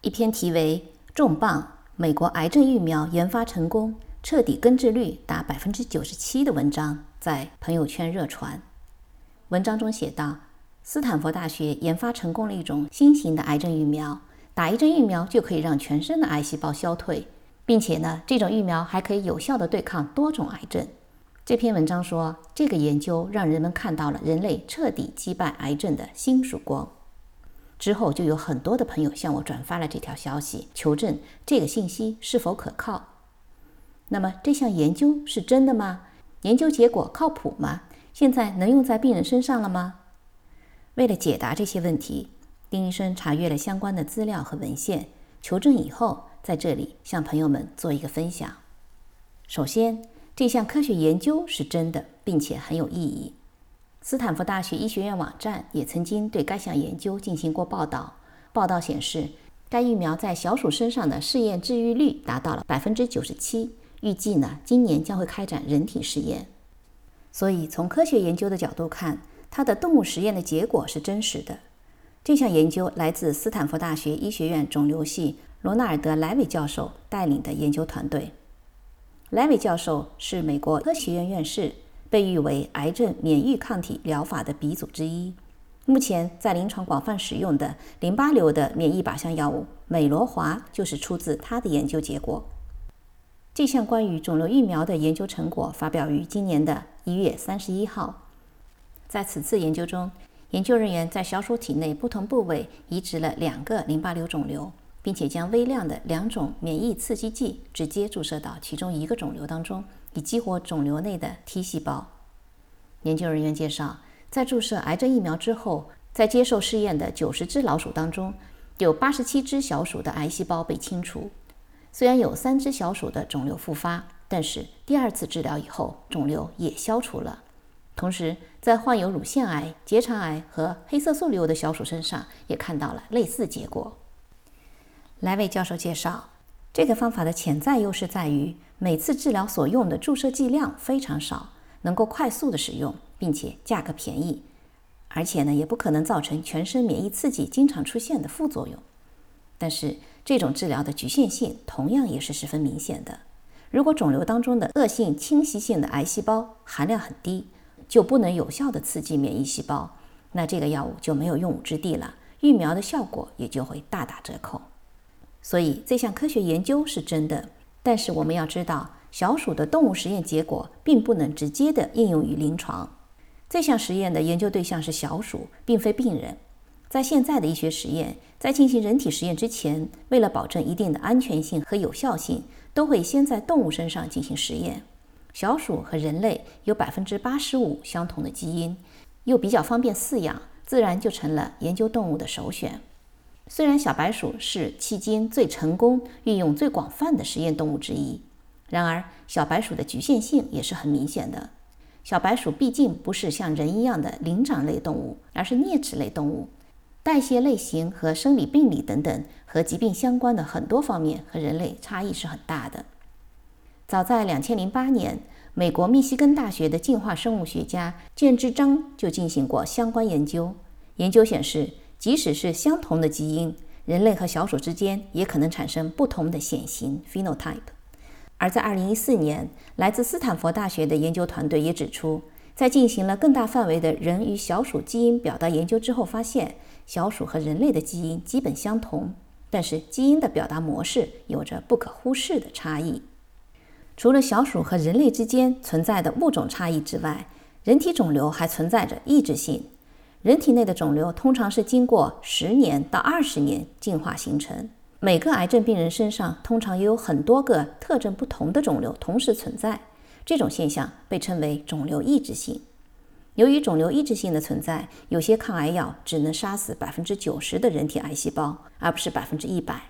一篇题为“重磅：美国癌症疫苗研发成功，彻底根治率达百分之九十七”的文章在朋友圈热传。文章中写道，斯坦福大学研发成功了一种新型的癌症疫苗，打一针疫苗就可以让全身的癌细胞消退，并且呢，这种疫苗还可以有效地对抗多种癌症。这篇文章说，这个研究让人们看到了人类彻底击败癌症的新曙光。之后就有很多的朋友向我转发了这条消息，求证这个信息是否可靠。那么这项研究是真的吗？研究结果靠谱吗？现在能用在病人身上了吗？为了解答这些问题，丁医生查阅了相关的资料和文献，求证以后，在这里向朋友们做一个分享。首先，这项科学研究是真的，并且很有意义。斯坦福大学医学院网站也曾经对该项研究进行过报道。报道显示，该疫苗在小鼠身上的试验治愈率达到了百分之九十七。预计呢，今年将会开展人体试验。所以，从科学研究的角度看，它的动物实验的结果是真实的。这项研究来自斯坦福大学医学院肿瘤系罗纳尔德·莱韦教授带领的研究团队。莱韦教授是美国科学院院士，被誉为癌症免疫抗体疗法的鼻祖之一。目前在临床广泛使用的淋巴瘤的免疫靶向药物美罗华就是出自他的研究结果。这项关于肿瘤疫苗的研究成果发表于今年的一月三十一号。在此次研究中，研究人员在小鼠体内不同部位移植了两个淋巴瘤肿瘤。并且将微量的两种免疫刺激剂直接注射到其中一个肿瘤当中，以激活肿瘤内的 T 细胞。研究人员介绍，在注射癌症疫苗之后，在接受试验的九十只老鼠当中，有八十七只小鼠的癌细胞被清除。虽然有三只小鼠的肿瘤复发，但是第二次治疗以后，肿瘤也消除了。同时，在患有乳腺癌、结肠癌和黑色素瘤的小鼠身上，也看到了类似结果。莱韦教授介绍，这个方法的潜在优势在于每次治疗所用的注射剂量非常少，能够快速的使用，并且价格便宜，而且呢也不可能造成全身免疫刺激经常出现的副作用。但是这种治疗的局限性同样也是十分明显的。如果肿瘤当中的恶性侵袭性的癌细胞含量很低，就不能有效的刺激免疫细胞，那这个药物就没有用武之地了，疫苗的效果也就会大打折扣。所以这项科学研究是真的，但是我们要知道，小鼠的动物实验结果并不能直接的应用于临床。这项实验的研究对象是小鼠，并非病人。在现在的医学实验，在进行人体实验之前，为了保证一定的安全性和有效性，都会先在动物身上进行实验。小鼠和人类有百分之八十五相同的基因，又比较方便饲养，自然就成了研究动物的首选。虽然小白鼠是迄今最成功、运用最广泛的实验动物之一，然而小白鼠的局限性也是很明显的。小白鼠毕竟不是像人一样的灵长类动物，而是啮齿类动物，代谢类型和生理病理等等和疾病相关的很多方面和人类差异是很大的。早在两千零八年，美国密西根大学的进化生物学家建志章就进行过相关研究，研究显示。即使是相同的基因，人类和小鼠之间也可能产生不同的显型 （phenotype）。而在2014年，来自斯坦福大学的研究团队也指出，在进行了更大范围的人与小鼠基因表达研究之后，发现小鼠和人类的基因基本相同，但是基因的表达模式有着不可忽视的差异。除了小鼠和人类之间存在的物种差异之外，人体肿瘤还存在着异质性。人体内的肿瘤通常是经过十年到二十年进化形成。每个癌症病人身上通常也有很多个特征不同的肿瘤同时存在，这种现象被称为肿瘤抑制性。由于肿瘤抑制性的存在，有些抗癌药只能杀死百分之九十的人体癌细胞，而不是百分之一百。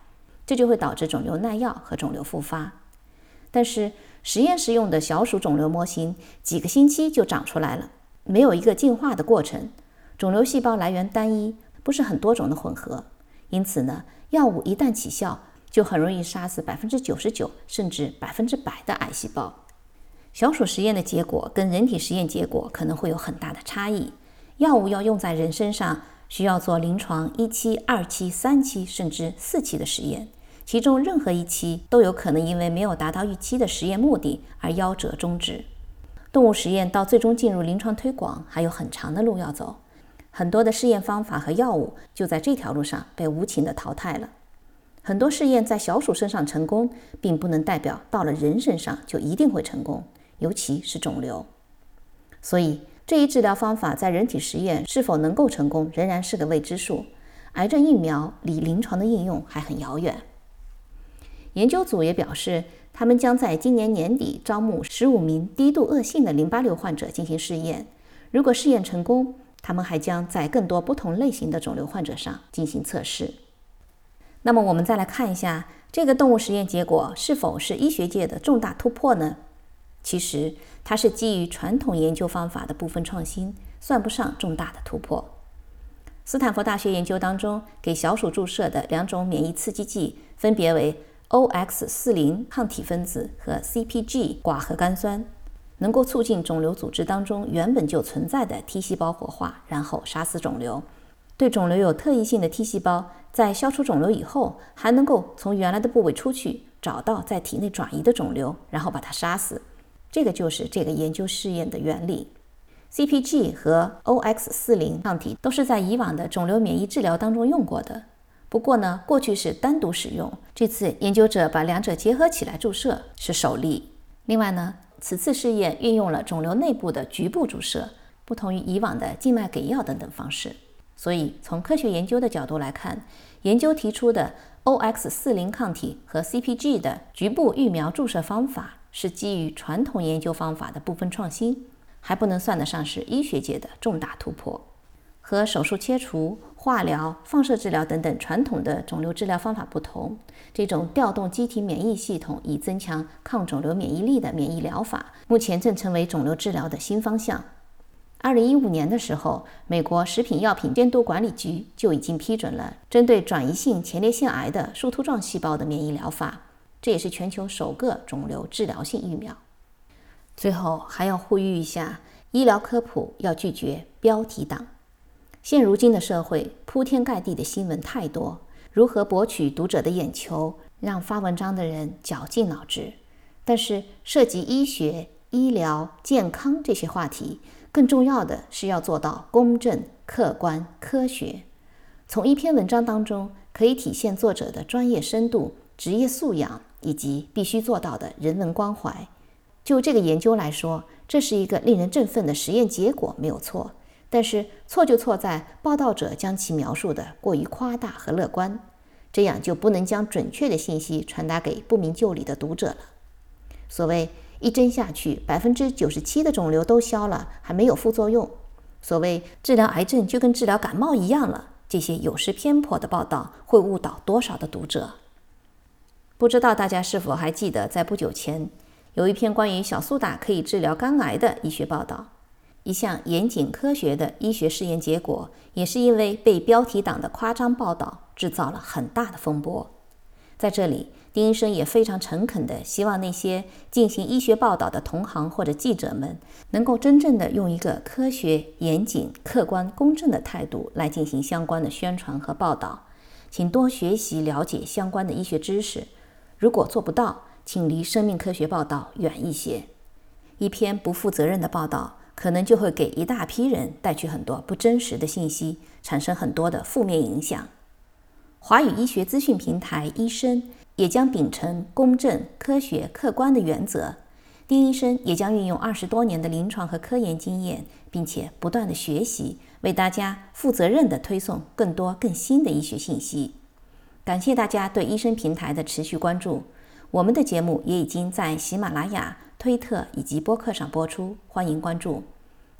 这就会导致肿瘤耐药和肿瘤复发。但是实验室用的小鼠肿瘤模型几个星期就长出来了，没有一个进化的过程，肿瘤细胞来源单一，不是很多种的混合。因此呢，药物一旦起效，就很容易杀死百分之九十九甚至百分之百的癌细胞。小鼠实验的结果跟人体实验结果可能会有很大的差异。药物要用在人身上，需要做临床一期、二期、三期甚至四期的实验，其中任何一期都有可能因为没有达到预期的实验目的而夭折终止。动物实验到最终进入临床推广还有很长的路要走，很多的试验方法和药物就在这条路上被无情的淘汰了。很多试验在小鼠身上成功，并不能代表到了人身上就一定会成功，尤其是肿瘤。所以，这一治疗方法在人体实验是否能够成功，仍然是个未知数。癌症疫苗离临床的应用还很遥远。研究组也表示，他们将在今年年底招募十五名低度恶性的淋巴瘤患者进行试验。如果试验成功，他们还将在更多不同类型的肿瘤患者上进行测试。那么我们再来看一下这个动物实验结果是否是医学界的重大突破呢？其实它是基于传统研究方法的部分创新，算不上重大的突破。斯坦福大学研究当中给小鼠注射的两种免疫刺激剂分别为 OX40 抗体分子和 CpG 寡核苷酸，能够促进肿瘤组织当中原本就存在的 T 细胞活化，然后杀死肿瘤。对肿瘤有特异性的 T 细胞。在消除肿瘤以后，还能够从原来的部位出去，找到在体内转移的肿瘤，然后把它杀死。这个就是这个研究试验的原理。CpG 和 OX40 抗体都是在以往的肿瘤免疫治疗当中用过的，不过呢，过去是单独使用，这次研究者把两者结合起来注射是首例。另外呢，此次试验运用了肿瘤内部的局部注射，不同于以往的静脉给药等等方式。所以，从科学研究的角度来看，研究提出的 OX40 抗体和 CpG 的局部疫苗注射方法是基于传统研究方法的部分创新，还不能算得上是医学界的重大突破。和手术切除、化疗、放射治疗等等传统的肿瘤治疗方法不同，这种调动机体免疫系统以增强抗肿瘤免疫力的免疫疗法，目前正成为肿瘤治疗的新方向。二零一五年的时候，美国食品药品监督管理局就已经批准了针对转移性前列腺癌的树突状细胞的免疫疗法，这也是全球首个肿瘤治疗性疫苗。最后还要呼吁一下，医疗科普要拒绝标题党。现如今的社会，铺天盖地的新闻太多，如何博取读者的眼球，让发文章的人绞尽脑汁。但是涉及医学、医疗、健康这些话题。更重要的是要做到公正、客观、科学。从一篇文章当中可以体现作者的专业深度、职业素养以及必须做到的人文关怀。就这个研究来说，这是一个令人振奋的实验结果，没有错。但是错就错在报道者将其描述的过于夸大和乐观，这样就不能将准确的信息传达给不明就里的读者了。所谓。一针下去，百分之九十七的肿瘤都消了，还没有副作用。所谓治疗癌症就跟治疗感冒一样了，这些有失偏颇的报道会误导多少的读者？不知道大家是否还记得，在不久前有一篇关于小苏打可以治疗肝癌的医学报道，一项严谨科学的医学试验结果，也是因为被标题党的夸张报道制造了很大的风波。在这里。丁医生也非常诚恳地希望那些进行医学报道的同行或者记者们，能够真正的用一个科学、严谨、客观、公正的态度来进行相关的宣传和报道。请多学习了解相关的医学知识。如果做不到，请离生命科学报道远一些。一篇不负责任的报道，可能就会给一大批人带去很多不真实的信息，产生很多的负面影响。华语医学资讯平台医生。也将秉承公正、科学、客观的原则。丁医生也将运用二十多年的临床和科研经验，并且不断的学习，为大家负责任的推送更多更新的医学信息。感谢大家对医生平台的持续关注。我们的节目也已经在喜马拉雅、推特以及播客上播出，欢迎关注。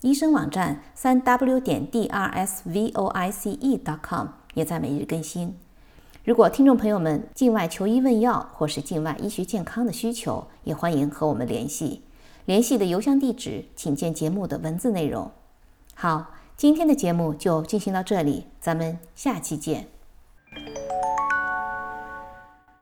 医生网站三 w 点 d r s v o i c e dot com 也在每日更新。如果听众朋友们境外求医问药或是境外医学健康的需求，也欢迎和我们联系。联系的邮箱地址请见节目的文字内容。好，今天的节目就进行到这里，咱们下期见。